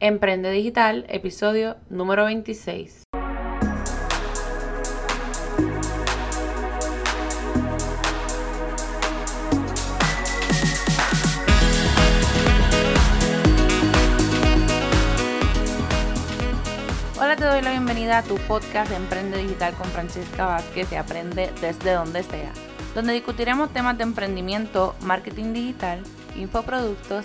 Emprende Digital, episodio número 26. Hola, te doy la bienvenida a tu podcast de Emprende Digital con Francesca Vázquez y Aprende desde donde sea, donde discutiremos temas de emprendimiento, marketing digital, infoproductos,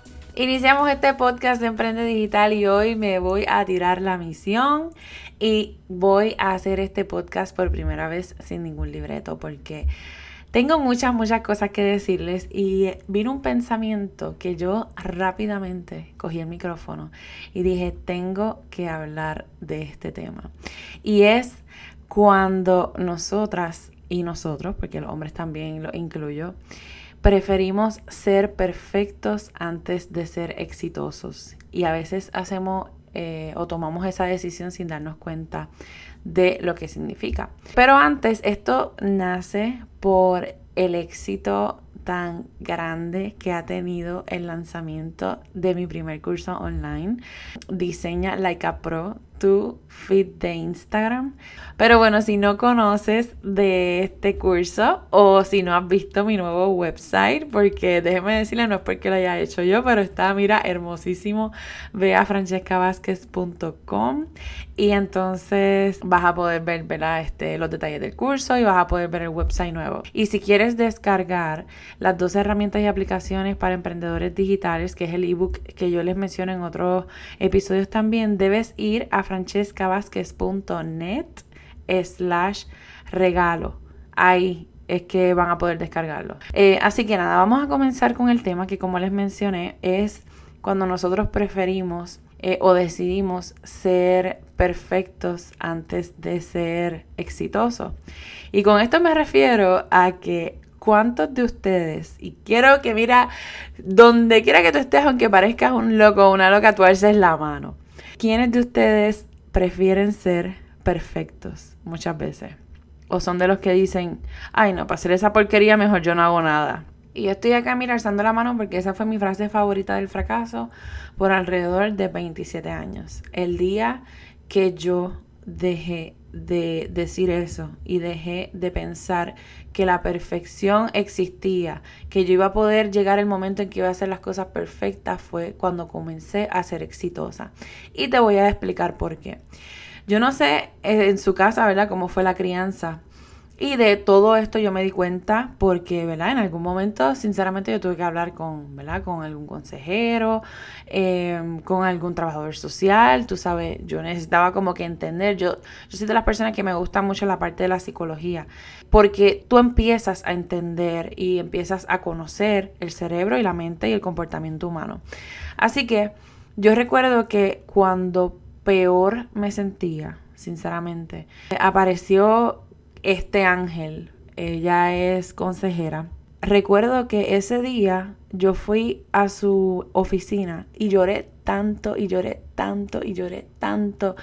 Iniciamos este podcast de Emprende Digital y hoy me voy a tirar la misión y voy a hacer este podcast por primera vez sin ningún libreto porque tengo muchas, muchas cosas que decirles y vino un pensamiento que yo rápidamente cogí el micrófono y dije, tengo que hablar de este tema. Y es cuando nosotras y nosotros, porque los hombres también lo incluyo, preferimos ser perfectos antes de ser exitosos. Y a veces hacemos eh, o tomamos esa decisión sin darnos cuenta de lo que significa. Pero antes, esto nace por el éxito tan grande que ha tenido el lanzamiento de mi primer curso online, Diseña Like Pro tu feed de Instagram. Pero bueno, si no conoces de este curso o si no has visto mi nuevo website, porque déjeme decirle, no es porque lo haya hecho yo, pero está, mira, hermosísimo. Ve a francescavázquez.com y entonces vas a poder ver Este, los detalles del curso y vas a poder ver el website nuevo. Y si quieres descargar las dos herramientas y aplicaciones para emprendedores digitales, que es el ebook que yo les menciono en otros episodios también, debes ir a francescavázquez.net slash regalo. Ahí es que van a poder descargarlo. Eh, así que nada, vamos a comenzar con el tema que como les mencioné es cuando nosotros preferimos eh, o decidimos ser perfectos antes de ser exitosos. Y con esto me refiero a que cuántos de ustedes, y quiero que mira, donde quiera que tú estés, aunque parezcas un loco o una loca, tú alces la mano. ¿Quiénes de ustedes prefieren ser perfectos muchas veces? O son de los que dicen, ay no, para hacer esa porquería mejor yo no hago nada. Y yo estoy acá, mira, alzando la mano porque esa fue mi frase favorita del fracaso por alrededor de 27 años. El día que yo dejé de decir eso y dejé de pensar que la perfección existía, que yo iba a poder llegar el momento en que iba a hacer las cosas perfectas fue cuando comencé a ser exitosa. Y te voy a explicar por qué. Yo no sé eh, en su casa, ¿verdad?, cómo fue la crianza y de todo esto yo me di cuenta porque, ¿verdad? En algún momento, sinceramente, yo tuve que hablar con, ¿verdad? Con algún consejero, em, con algún trabajador social, tú sabes, yo necesitaba como que entender, yo, yo soy de las personas que me gusta mucho la parte de la psicología, porque tú empiezas a entender y empiezas a conocer el cerebro y la mente y el comportamiento humano. Así que yo recuerdo que cuando peor me sentía, sinceramente, apareció este ángel, ella es consejera. Recuerdo que ese día yo fui a su oficina y lloré tanto y lloré tanto y lloré tanto.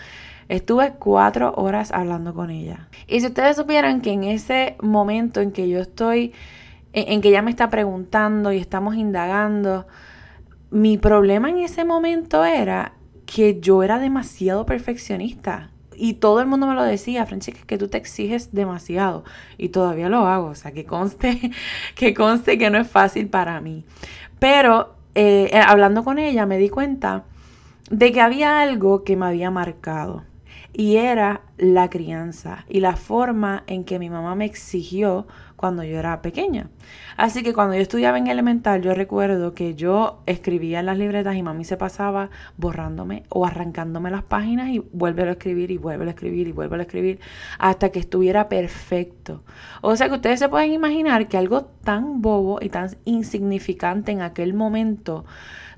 Estuve cuatro horas hablando con ella. Y si ustedes supieran que en ese momento en que yo estoy, en, en que ella me está preguntando y estamos indagando, mi problema en ese momento era que yo era demasiado perfeccionista y todo el mundo me lo decía, Francesca, que tú te exiges demasiado. Y todavía lo hago. O sea, que conste, que conste que no es fácil para mí. Pero eh, eh, hablando con ella me di cuenta de que había algo que me había marcado. Y era la crianza y la forma en que mi mamá me exigió cuando yo era pequeña. Así que cuando yo estudiaba en elemental, yo recuerdo que yo escribía en las libretas y mami se pasaba borrándome o arrancándome las páginas y vuelve a escribir y vuelve a escribir y vuelve a escribir hasta que estuviera perfecto. O sea que ustedes se pueden imaginar que algo tan bobo y tan insignificante en aquel momento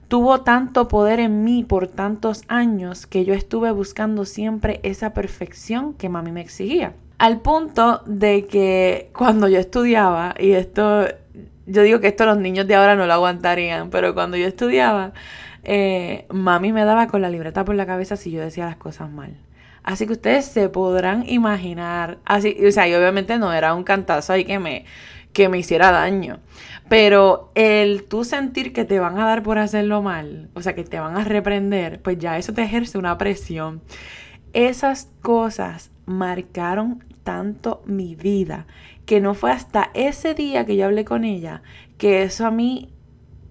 tuvo tanto poder en mí por tantos años que yo estuve buscando siempre esa perfección que mami me exigía. Al punto de que cuando yo estudiaba, y esto, yo digo que esto los niños de ahora no lo aguantarían, pero cuando yo estudiaba, eh, mami me daba con la libreta por la cabeza si yo decía las cosas mal. Así que ustedes se podrán imaginar, así, o sea, y obviamente no era un cantazo ahí que me, que me hiciera daño. Pero el tú sentir que te van a dar por hacerlo mal, o sea, que te van a reprender, pues ya eso te ejerce una presión. Esas cosas marcaron tanto mi vida que no fue hasta ese día que yo hablé con ella que eso a mí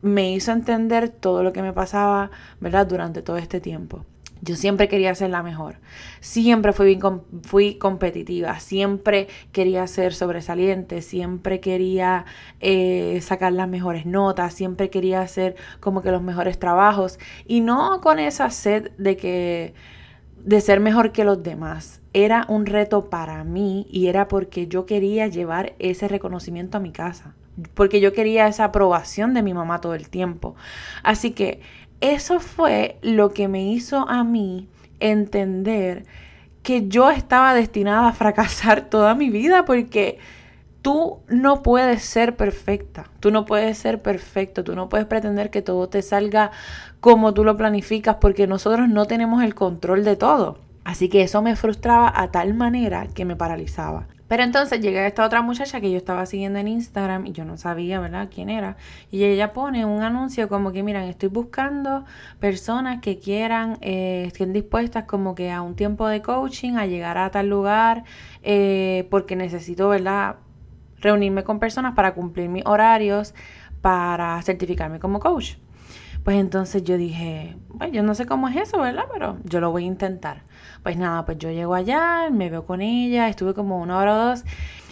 me hizo entender todo lo que me pasaba, ¿verdad? Durante todo este tiempo. Yo siempre quería ser la mejor. Siempre fui, fui competitiva. Siempre quería ser sobresaliente. Siempre quería eh, sacar las mejores notas. Siempre quería hacer como que los mejores trabajos. Y no con esa sed de que de ser mejor que los demás. Era un reto para mí y era porque yo quería llevar ese reconocimiento a mi casa. Porque yo quería esa aprobación de mi mamá todo el tiempo. Así que eso fue lo que me hizo a mí entender que yo estaba destinada a fracasar toda mi vida porque tú no puedes ser perfecta, tú no puedes ser perfecto, tú no puedes pretender que todo te salga como tú lo planificas porque nosotros no tenemos el control de todo. Así que eso me frustraba a tal manera que me paralizaba. Pero entonces llegué a esta otra muchacha que yo estaba siguiendo en Instagram y yo no sabía, ¿verdad?, quién era. Y ella pone un anuncio como que, miran, estoy buscando personas que quieran, eh, estén dispuestas como que a un tiempo de coaching, a llegar a tal lugar, eh, porque necesito, ¿verdad?, reunirme con personas para cumplir mis horarios, para certificarme como coach. Pues entonces yo dije, bueno, yo no sé cómo es eso, ¿verdad? Pero yo lo voy a intentar. Pues nada, pues yo llego allá, me veo con ella, estuve como una hora o dos.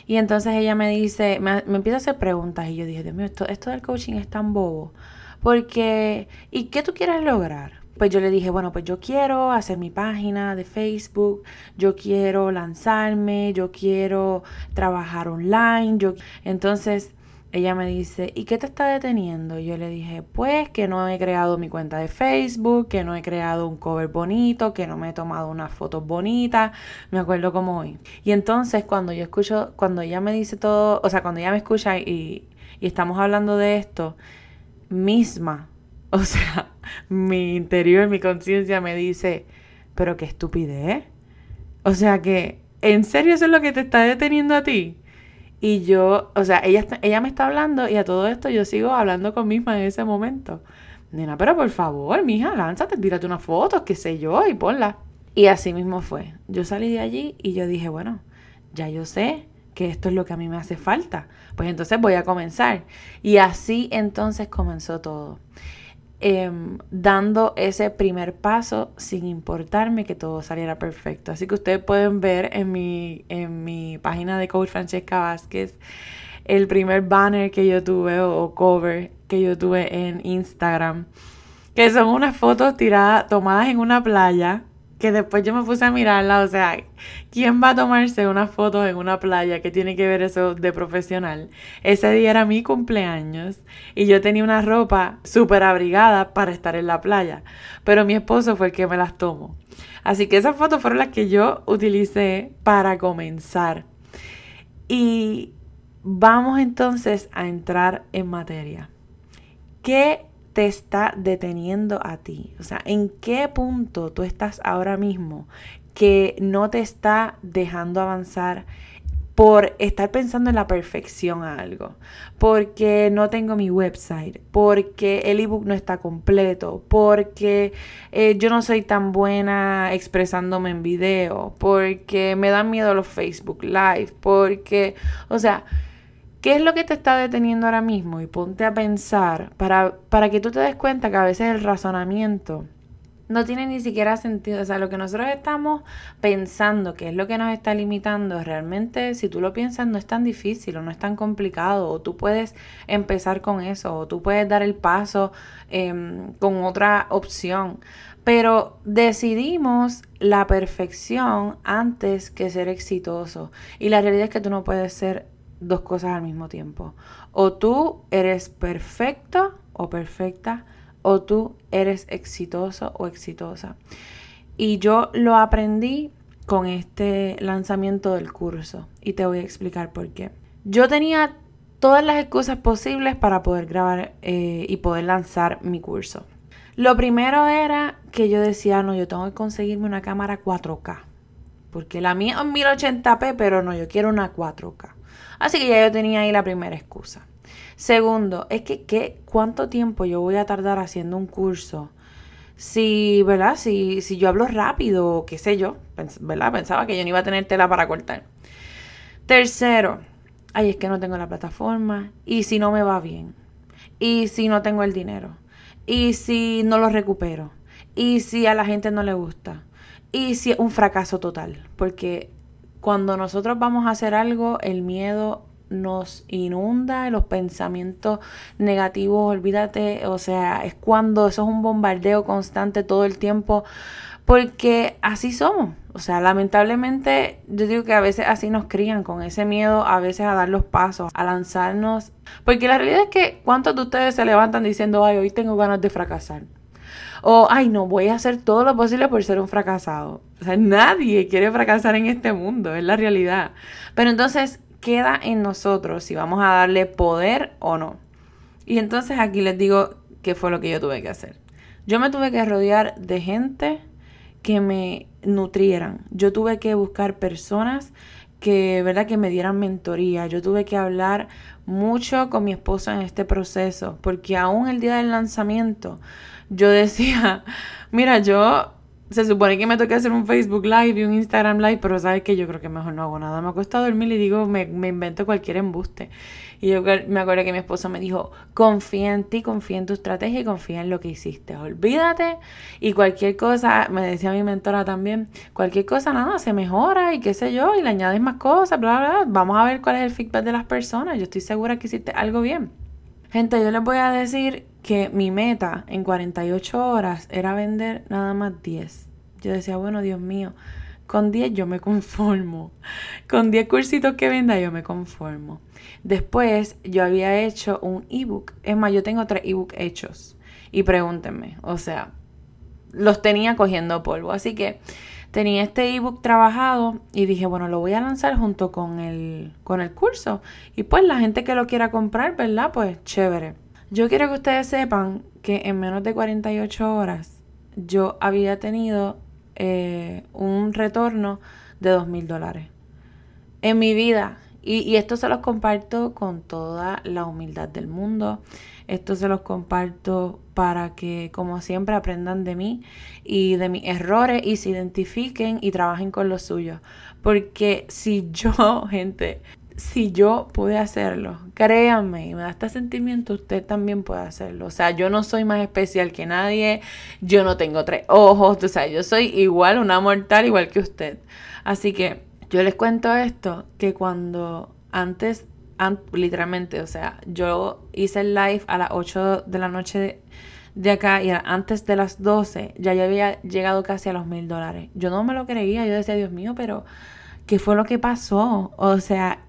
Y entonces ella me dice, me, empieza a hacer preguntas y yo dije, Dios mío, esto, esto del coaching es tan bobo. Porque, ¿y qué tú quieres lograr? Pues yo le dije, bueno, pues yo quiero hacer mi página de Facebook, yo quiero lanzarme, yo quiero trabajar online, yo... Entonces ella me dice, ¿y qué te está deteniendo? Yo le dije, pues que no he creado mi cuenta de Facebook, que no he creado un cover bonito, que no me he tomado unas fotos bonitas, me acuerdo como hoy. Y entonces cuando yo escucho, cuando ella me dice todo, o sea, cuando ella me escucha y, y estamos hablando de esto, misma, o sea, mi interior, mi conciencia me dice, pero qué estupidez. O sea que, ¿en serio eso es lo que te está deteniendo a ti? Y yo, o sea, ella, ella me está hablando y a todo esto yo sigo hablando con misma en ese momento. Nena, pero por favor, mija, lánzate, tírate unas fotos, qué sé yo, y ponla. Y así mismo fue. Yo salí de allí y yo dije, bueno, ya yo sé que esto es lo que a mí me hace falta. Pues entonces voy a comenzar. Y así entonces comenzó todo. Em, dando ese primer paso sin importarme que todo saliera perfecto. Así que ustedes pueden ver en mi, en mi página de Coach Francesca Vázquez el primer banner que yo tuve o cover que yo tuve en Instagram, que son unas fotos tiradas, tomadas en una playa que después yo me puse a mirarla, o sea, ¿quién va a tomarse una foto en una playa? ¿Qué tiene que ver eso de profesional? Ese día era mi cumpleaños y yo tenía una ropa súper abrigada para estar en la playa, pero mi esposo fue el que me las tomó. Así que esas fotos fueron las que yo utilicé para comenzar. Y vamos entonces a entrar en materia. ¿Qué te está deteniendo a ti? O sea, ¿en qué punto tú estás ahora mismo que no te está dejando avanzar por estar pensando en la perfección a algo, porque no tengo mi website, porque el ebook no está completo, porque eh, yo no soy tan buena expresándome en video, porque me dan miedo los Facebook Live, porque, o sea, ¿Qué es lo que te está deteniendo ahora mismo? Y ponte a pensar para, para que tú te des cuenta que a veces el razonamiento no tiene ni siquiera sentido. O sea, lo que nosotros estamos pensando, que es lo que nos está limitando, realmente, si tú lo piensas, no es tan difícil o no es tan complicado. O tú puedes empezar con eso, o tú puedes dar el paso em, con otra opción. Pero decidimos la perfección antes que ser exitoso. Y la realidad es que tú no puedes ser dos cosas al mismo tiempo. O tú eres perfecto o perfecta, o tú eres exitoso o exitosa. Y yo lo aprendí con este lanzamiento del curso y te voy a explicar por qué. Yo tenía todas las excusas posibles para poder grabar eh, y poder lanzar mi curso. Lo primero era que yo decía, no, yo tengo que conseguirme una cámara 4K. Porque la mía es 1080p, pero no, yo quiero una 4K. Así que ya yo tenía ahí la primera excusa. Segundo, es que ¿qué, ¿cuánto tiempo yo voy a tardar haciendo un curso? Si, ¿verdad? Si, si yo hablo rápido, qué sé yo, ¿verdad? Pensaba que yo no iba a tener tela para cortar. Tercero, ay, es que no tengo la plataforma. Y si no me va bien. Y si no tengo el dinero. Y si no lo recupero. Y si a la gente no le gusta. Y si es un fracaso total. Porque cuando nosotros vamos a hacer algo, el miedo nos inunda, los pensamientos negativos, olvídate, o sea, es cuando eso es un bombardeo constante todo el tiempo, porque así somos. O sea, lamentablemente yo digo que a veces así nos crían, con ese miedo a veces a dar los pasos, a lanzarnos. Porque la realidad es que ¿cuántos de ustedes se levantan diciendo, ay, hoy tengo ganas de fracasar? O, ay, no, voy a hacer todo lo posible por ser un fracasado. O sea, nadie quiere fracasar en este mundo, es la realidad. Pero entonces, queda en nosotros si vamos a darle poder o no. Y entonces aquí les digo qué fue lo que yo tuve que hacer. Yo me tuve que rodear de gente que me nutrieran. Yo tuve que buscar personas que, ¿verdad? que me dieran mentoría. Yo tuve que hablar mucho con mi esposo en este proceso, porque aún el día del lanzamiento yo decía, mira, yo se supone que me toca hacer un Facebook Live y un Instagram Live, pero sabes que yo creo que mejor no hago nada. Me acuesto a dormir y digo, me, me, invento cualquier embuste. Y yo me acuerdo que mi esposo me dijo, confía en ti, confía en tu estrategia y confía en lo que hiciste. Olvídate y cualquier cosa, me decía mi mentora también, cualquier cosa, nada, se mejora y qué sé yo, y le añades más cosas, bla, bla, bla. Vamos a ver cuál es el feedback de las personas. Yo estoy segura que hiciste algo bien. Gente, yo les voy a decir que mi meta en 48 horas era vender nada más 10. Yo decía, bueno, Dios mío, con 10 yo me conformo. Con 10 cursitos que venda yo me conformo. Después yo había hecho un ebook. Es más, yo tengo tres ebooks hechos. Y pregúntenme, o sea, los tenía cogiendo polvo. Así que tenía este ebook trabajado y dije, bueno, lo voy a lanzar junto con el, con el curso. Y pues la gente que lo quiera comprar, ¿verdad? Pues chévere. Yo quiero que ustedes sepan que en menos de 48 horas yo había tenido eh, un retorno de 2 mil dólares en mi vida. Y, y, esto se los comparto con toda la humildad del mundo. Esto se los comparto para que, como siempre, aprendan de mí y de mis errores y se identifiquen y trabajen con los suyos. Porque si yo, gente, si yo pude hacerlo, créanme, y me da este sentimiento, usted también puede hacerlo. O sea, yo no soy más especial que nadie, yo no tengo tres ojos, o sea, yo soy igual, una mortal igual que usted. Así que yo les cuento esto, que cuando antes, literalmente, o sea, yo hice el live a las 8 de la noche de, acá y antes de las 12, ya yo había llegado casi a los mil dólares. Yo no me lo creía, yo decía, Dios mío, pero... ¿Qué fue lo que pasó? O sea,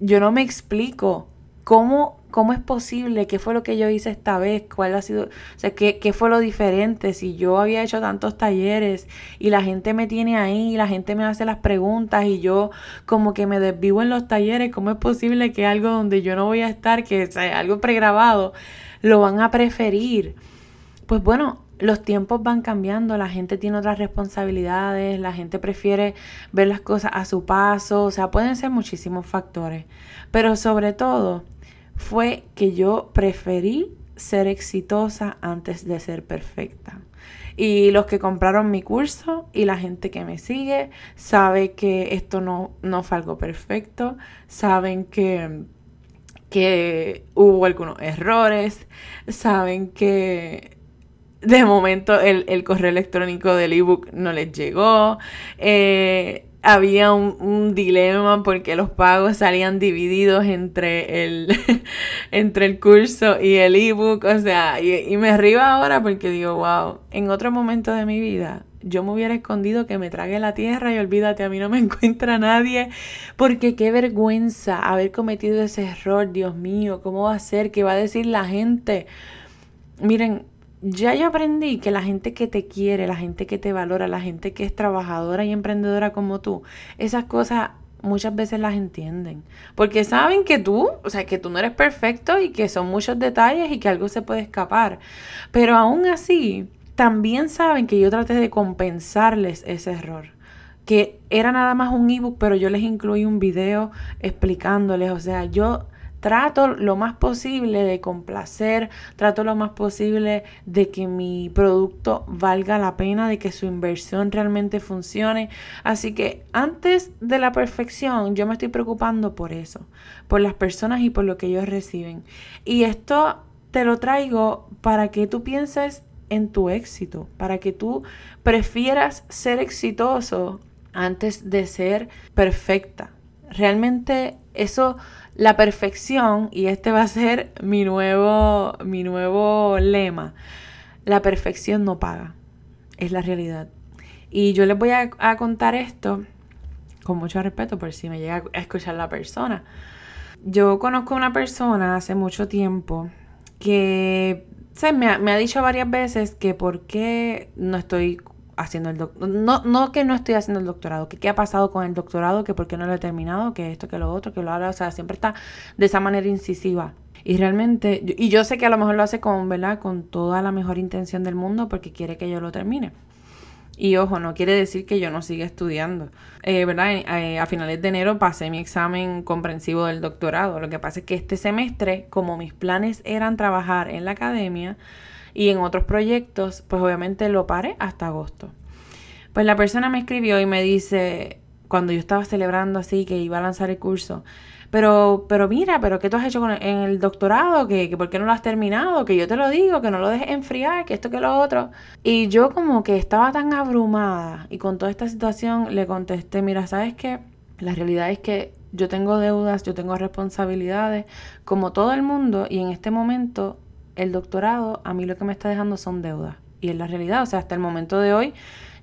yo no me explico cómo, cómo es posible, qué fue lo que yo hice esta vez, cuál ha sido, o sea, qué, qué fue lo diferente, si yo había hecho tantos talleres y la gente me tiene ahí, la gente me hace las preguntas y yo como que me desvivo en los talleres, ¿cómo es posible que algo donde yo no voy a estar, que sea algo pregrabado, lo van a preferir? Pues bueno, los tiempos van cambiando, la gente tiene otras responsabilidades, la gente prefiere ver las cosas a su paso, o sea, pueden ser muchísimos factores, pero sobre todo fue que yo preferí ser exitosa antes de ser perfecta. Y los que compraron mi curso y la gente que me sigue sabe que esto no, no fue algo perfecto, saben que, que hubo algunos errores, saben que de momento el, correo electrónico del ebook no les llegó. Eh, había un, dilema porque los pagos salían divididos entre el, entre el curso y el ebook. O sea, y, me río ahora porque digo, wow, en otro momento de mi vida yo me hubiera escondido que me trague la tierra y olvídate, a mí no me encuentra nadie, porque qué vergüenza haber cometido ese error, Dios mío, ¿cómo va a ser? ¿Qué va a decir la gente? Miren, ya yo aprendí que la gente que te quiere, la gente que te valora, la gente que es trabajadora y emprendedora como tú, esas cosas muchas veces las entienden. Porque saben que tú, o sea, que tú no eres perfecto y que son muchos detalles y que algo se puede escapar. Pero aún así, también saben que yo traté de compensarles ese error. Que era nada más un ebook, pero yo les incluí un video explicándoles. O sea, yo trato lo más posible de complacer, trato lo más posible de que mi producto valga la pena, de que su inversión realmente funcione. Así que antes de la perfección, yo me estoy preocupando por eso, por las personas y por lo que ellos reciben. Y esto te lo traigo para que tú pienses en tu éxito, para que tú prefieras ser exitoso antes de ser perfecta. Realmente eso la perfección, y este va a ser mi nuevo, mi nuevo lema, la perfección no paga, es la realidad. Y yo les voy a, contar esto con mucho respeto por si me llega a escuchar la persona. Yo conozco a una persona hace mucho tiempo que me, ha, me ha dicho varias veces que por qué no estoy haciendo el doctorado. No, no que no estoy haciendo el doctorado, que qué ha pasado con el doctorado, que por qué no lo he terminado, que esto, que lo otro, que lo haga. O sea, siempre está de esa manera incisiva. Y realmente, y yo sé que a lo mejor lo hace con, ¿verdad? Con toda la mejor intención del mundo porque quiere que yo lo termine. Y ojo, no quiere decir que yo no siga estudiando. Eh, ¿Verdad? Eh, a finales de enero pasé mi examen comprensivo del doctorado. Lo que pasa es que este semestre, como mis planes eran trabajar en la academia, y en otros proyectos, pues obviamente lo paré hasta agosto. Pues la persona me escribió y me dice, cuando yo estaba celebrando así que iba a lanzar el curso, pero, pero mira, pero ¿qué tú has hecho con en el doctorado? ¿Que, que por qué no lo has terminado? Que yo te lo digo, que no lo dejes enfriar, que esto, que lo otro. Y yo como que estaba tan abrumada y con toda esta situación le contesté, mira, ¿sabes qué? La realidad es que yo tengo deudas, yo tengo responsabilidades, como todo el mundo, y en este momento el doctorado a mí lo que me está dejando son deudas. Y es la realidad, o sea, hasta el momento de hoy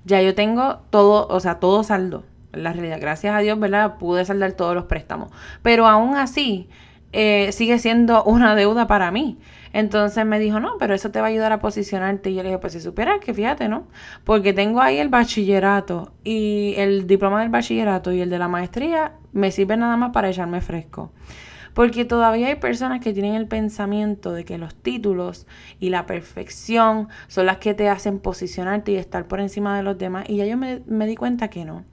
ya yo tengo todo, o sea, todo saldo. La realidad, gracias a Dios, ¿verdad? Pude saldar todos los préstamos. Pero aún así, eh, sigue siendo una deuda para mí. Entonces me dijo, no, pero eso te va a ayudar a posicionarte. Y yo le dije, pues si supieras que fíjate, ¿no? Porque tengo ahí el bachillerato y el diploma del bachillerato y el de la maestría me sirve nada más para echarme fresco. Porque todavía hay personas que tienen el pensamiento de que los títulos y la perfección son las que te hacen posicionarte y estar por encima de los demás. Y ya yo me, di cuenta que no.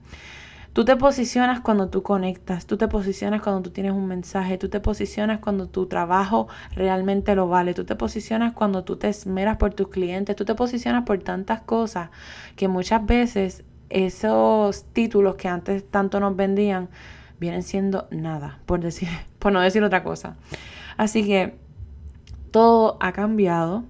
Tú te posicionas cuando tú conectas, tú te posicionas cuando tú tienes un mensaje, tú te posicionas cuando tu trabajo realmente lo vale, tú te posicionas cuando tú te esmeras por tus clientes, tú te posicionas por tantas cosas que muchas veces esos títulos que antes tanto nos vendían vienen siendo nada, por, decir, por no decir otra cosa. Así que todo ha cambiado.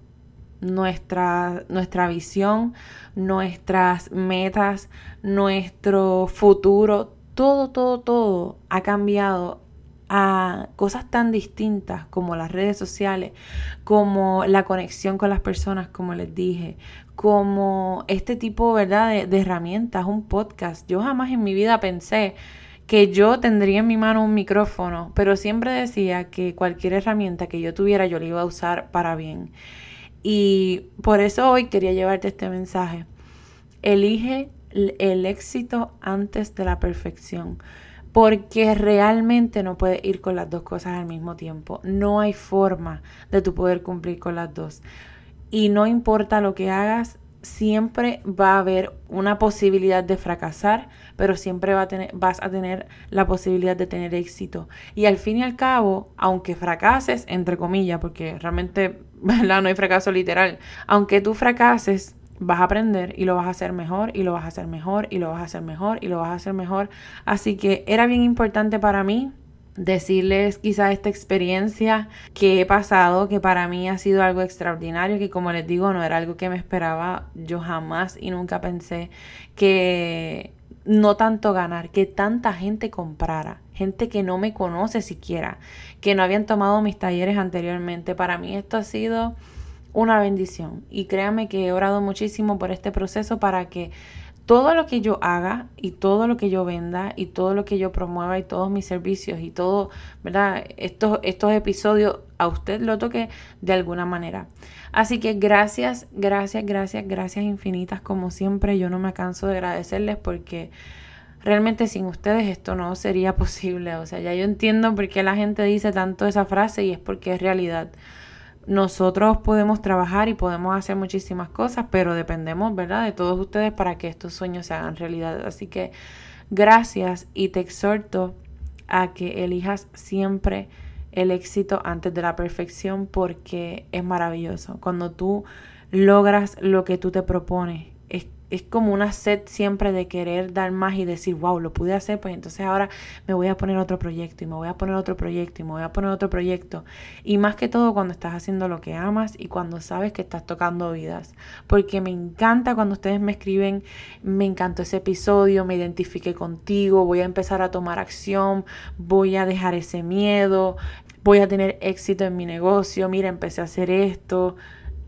Nuestra, nuestra visión, nuestras metas, nuestro futuro, todo, todo, todo ha cambiado a cosas tan distintas como las redes sociales, como la conexión con las personas, como les dije, como este tipo, ¿verdad?, de, de herramientas, un podcast. Yo jamás en mi vida pensé que yo tendría en mi mano un micrófono, pero siempre decía que cualquier herramienta que yo tuviera yo la iba a usar para bien. Y por eso hoy quería llevarte este mensaje. Elige el éxito antes de la perfección, porque realmente no puedes ir con las dos cosas al mismo tiempo. No hay forma de tu poder cumplir con las dos. Y no importa lo que hagas, siempre va a haber una posibilidad de fracasar, pero siempre vas a tener la posibilidad de tener éxito. Y al fin y al cabo, aunque fracases, entre comillas, porque realmente no hay fracaso literal, aunque tú fracases, vas a aprender y lo vas a hacer mejor y lo vas a hacer mejor y lo vas a hacer mejor y lo vas a hacer mejor. Así que era bien importante para mí decirles quizá esta experiencia que he pasado, que para mí ha sido algo extraordinario, que como les digo, no era algo que me esperaba, yo jamás y nunca pensé que no tanto ganar, que tanta gente comprara, gente que no me conoce siquiera, que no habían tomado mis talleres anteriormente. Para mí esto ha sido una bendición y créanme que he orado muchísimo por este proceso para que todo lo que yo haga y todo lo que yo venda y todo lo que yo promueva y todos mis servicios y todo, ¿verdad? Estos, estos episodios a usted lo toque de alguna manera. Así que gracias, gracias, gracias, gracias infinitas como siempre. Yo no me canso de agradecerles porque realmente sin ustedes esto no sería posible. O sea, ya yo entiendo por qué la gente dice tanto esa frase y es porque es realidad. Nosotros podemos trabajar y podemos hacer muchísimas cosas, pero dependemos, ¿verdad?, de todos ustedes para que estos sueños se hagan realidad. Así que gracias y te exhorto a que elijas siempre el éxito antes de la perfección porque es maravilloso. Cuando tú logras lo que tú te propones, es como una sed siempre de querer dar más y decir, wow, lo pude hacer, pues entonces ahora me voy a poner otro proyecto y me voy a poner otro proyecto y me voy a poner otro proyecto. Y más que todo cuando estás haciendo lo que amas y cuando sabes que estás tocando vidas. Porque me encanta cuando ustedes me escriben, me encantó ese episodio, me identifiqué contigo, voy a empezar a tomar acción, voy a dejar ese miedo, voy a tener éxito en mi negocio, mira, empecé a hacer esto.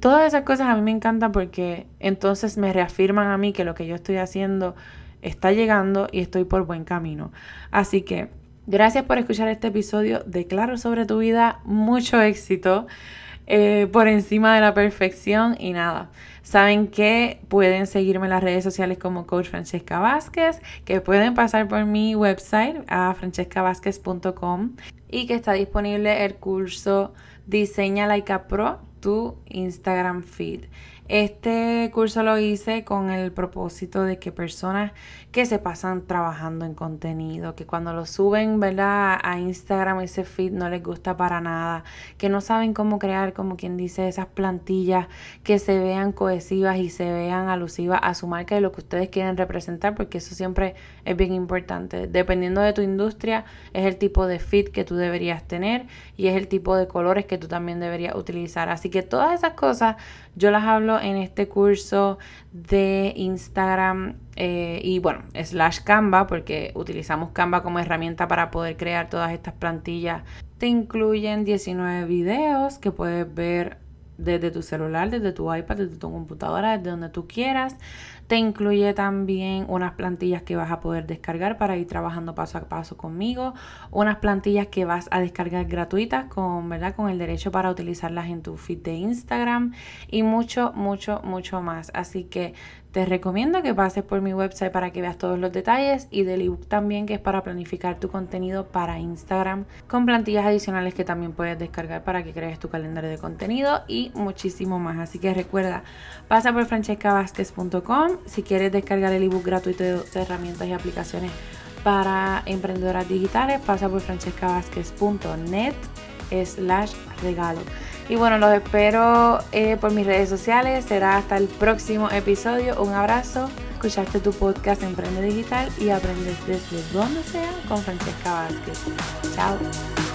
Todas esas cosas a mí me encantan porque entonces me reafirman a mí que lo que yo estoy haciendo está llegando y estoy por buen camino. Así que gracias por escuchar este episodio de Claro sobre tu vida. Mucho éxito eh, por encima de la perfección y nada. Saben que pueden seguirme en las redes sociales como Coach Francesca Vázquez, que pueden pasar por mi website a francescavázquez.com y que está disponible el curso Diseña Laika Pro tu Instagram feed. Este curso lo hice con el propósito de que personas que se pasan trabajando en contenido, que cuando lo suben, ¿verdad? A Instagram ese feed no les gusta para nada, que no saben cómo crear, como quien dice, esas plantillas que se vean cohesivas y se vean alusivas a su marca y lo que ustedes quieren representar, porque eso siempre es bien importante. Dependiendo de tu industria, es el tipo de feed que tú deberías tener y es el tipo de colores que tú también deberías utilizar. Así que todas esas cosas yo las hablo en este curso de Instagram eh, y bueno, slash Canva, porque utilizamos Canva como herramienta para poder crear todas estas plantillas. Te incluyen 19 videos que puedes ver desde tu celular, desde tu iPad, desde tu computadora, desde donde tú quieras. Te incluye también unas plantillas que vas a poder descargar para ir trabajando paso a paso conmigo, unas plantillas que vas a descargar gratuitas con, ¿verdad? con el derecho para utilizarlas en tu feed de Instagram y mucho, mucho, mucho más. Así que te recomiendo que pases por mi website para que veas todos los detalles y del ebook también que es para planificar tu contenido para Instagram con plantillas adicionales que también puedes descargar para que crees tu calendario de contenido y muchísimo más. Así que recuerda, pasa por francescavázquez.com si quieres descargar el ebook gratuito de herramientas y aplicaciones para emprendedoras digitales, pasa por francescavázquez.net slash regalo. Y bueno, los espero eh, por mis redes sociales. Será hasta el próximo episodio. Un abrazo. Escuchaste tu podcast Emprende Digital y aprendes desde donde sea con Francesca Vázquez. Chao.